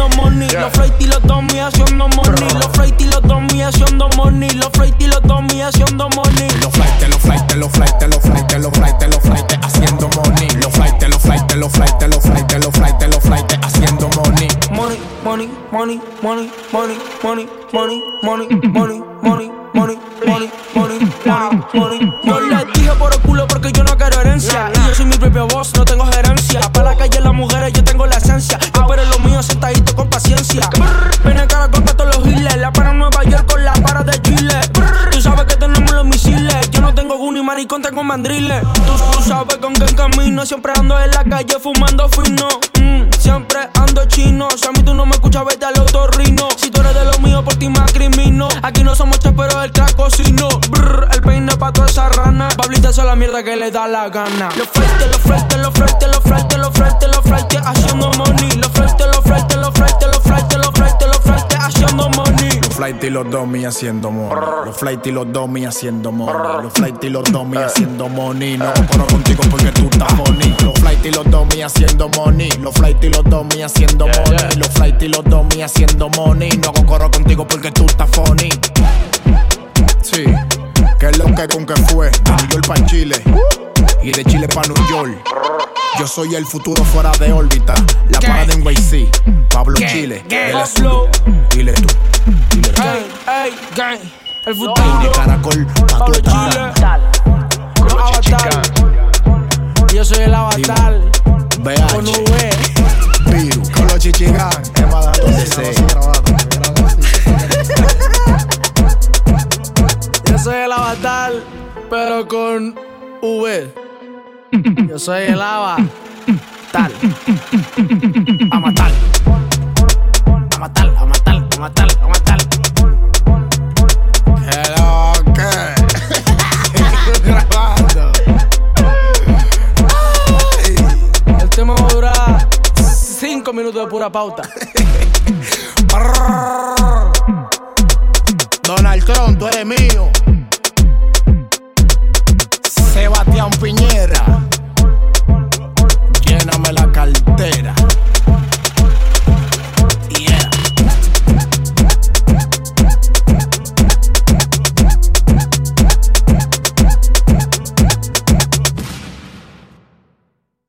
haciendo money. Yeah. Los flighty los dummy haciendo money. Los flighty los dummy haciendo money. Los flighty los dummy haciendo money. Los flighty, los flighty, los flighty, los flighty, los flighty, los flighty haciendo money. Los flighty, los flighty, los flighty, los flighty, los flighty, los flighty haciendo money. Money, money, money, money, money, money, money, money, money, money. Money, money, money, money, money. Yo les dije por el culo porque yo no quiero herencia. Y yo soy mi propio boss, no tengo gerencia. Para la calle las mujeres maricón, tengo mandriles. Tú, tú sabes con qué camino. Siempre ando en la calle fumando fino. Mm, siempre ando chino. Si a mí tú no me escuchas, vete al otorrino. Si tú eres de lo mío, por ti me crimino. Aquí no somos pero el crack cocino. Brr, el peine pa' toda esa rana. Pablita es la mierda que le da la gana. Los flights, los flights, los flights, los flights, los flights, los flights, haciendo money. Flights y los domi haciendo money. Los flights y los domi haciendo money. Los flights y los domi haciendo money. No compro contigo porque tú estás money. Los flights y los domi haciendo money. Los flights y los domi haciendo money. Los flights y los domi haciendo money. No corro contigo porque tú estás funny. Sí, que es lo que con que fue. De New York pa' Chile y de Chile pa' New York. Yo soy el futuro fuera de órbita. La parada en YC. Pablo Chile. Pablo. Dile tú. Dile tú. Ey, ey, gang. El futuro. De caracol pa' tu Pablo Chile. Los avatar. Yo soy el avatar. BH. Con V. Piru. Con los chichigán. Donde sea. Yo soy el avatar, pero con V. Yo soy el avatar. Minutos de pura pauta. Donald Trump, tú eres mío. Sebastián Piñera.